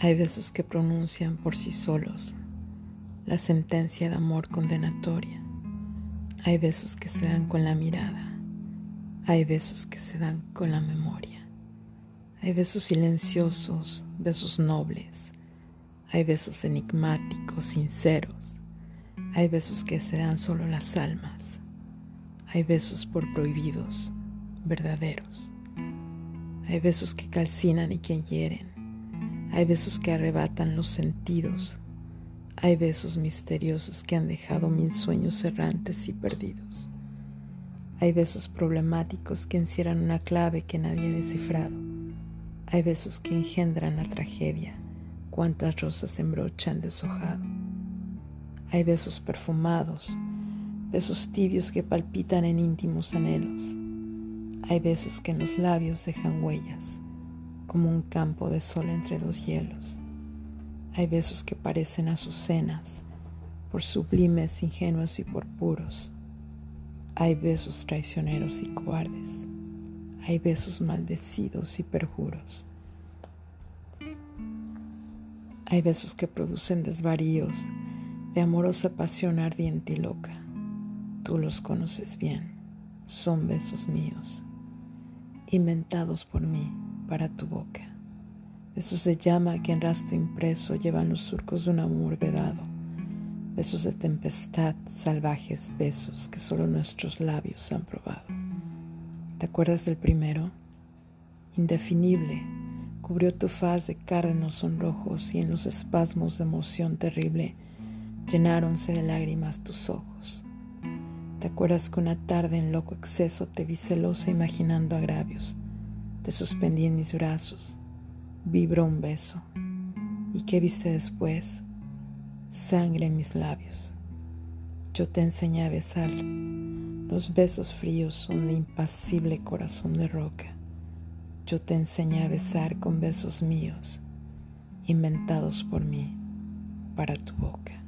Hay besos que pronuncian por sí solos la sentencia de amor condenatoria. Hay besos que se dan con la mirada. Hay besos que se dan con la memoria. Hay besos silenciosos, besos nobles. Hay besos enigmáticos, sinceros. Hay besos que se dan solo las almas. Hay besos por prohibidos, verdaderos. Hay besos que calcinan y que hieren. Hay besos que arrebatan los sentidos. Hay besos misteriosos que han dejado mil sueños errantes y perdidos. Hay besos problemáticos que encierran una clave que nadie ha descifrado. Hay besos que engendran la tragedia, cuántas rosas en brocha han deshojado. Hay besos perfumados, besos tibios que palpitan en íntimos anhelos. Hay besos que en los labios dejan huellas, como un campo de sol entre dos hielos. Hay besos que parecen azucenas, por sublimes, ingenuos y por puros. Hay besos traicioneros y cobardes. Hay besos maldecidos y perjuros. Hay besos que producen desvaríos de amorosa pasión ardiente y loca. Tú los conoces bien. Son besos míos inventados por mí para tu boca. De llama que en rastro impreso llevan los surcos de un amor vedado. Besos de tempestad, salvajes besos que solo nuestros labios han probado. ¿Te acuerdas del primero? Indefinible, cubrió tu faz de cárdenos sonrojos y en los espasmos de emoción terrible llenáronse de lágrimas tus ojos. ¿Te acuerdas que una tarde en loco exceso te vi celosa imaginando agravios? Te suspendí en mis brazos, vibró un beso. ¿Y qué viste después? Sangre en mis labios. Yo te enseñé a besar. Los besos fríos son de impasible corazón de roca. Yo te enseñé a besar con besos míos, inventados por mí, para tu boca.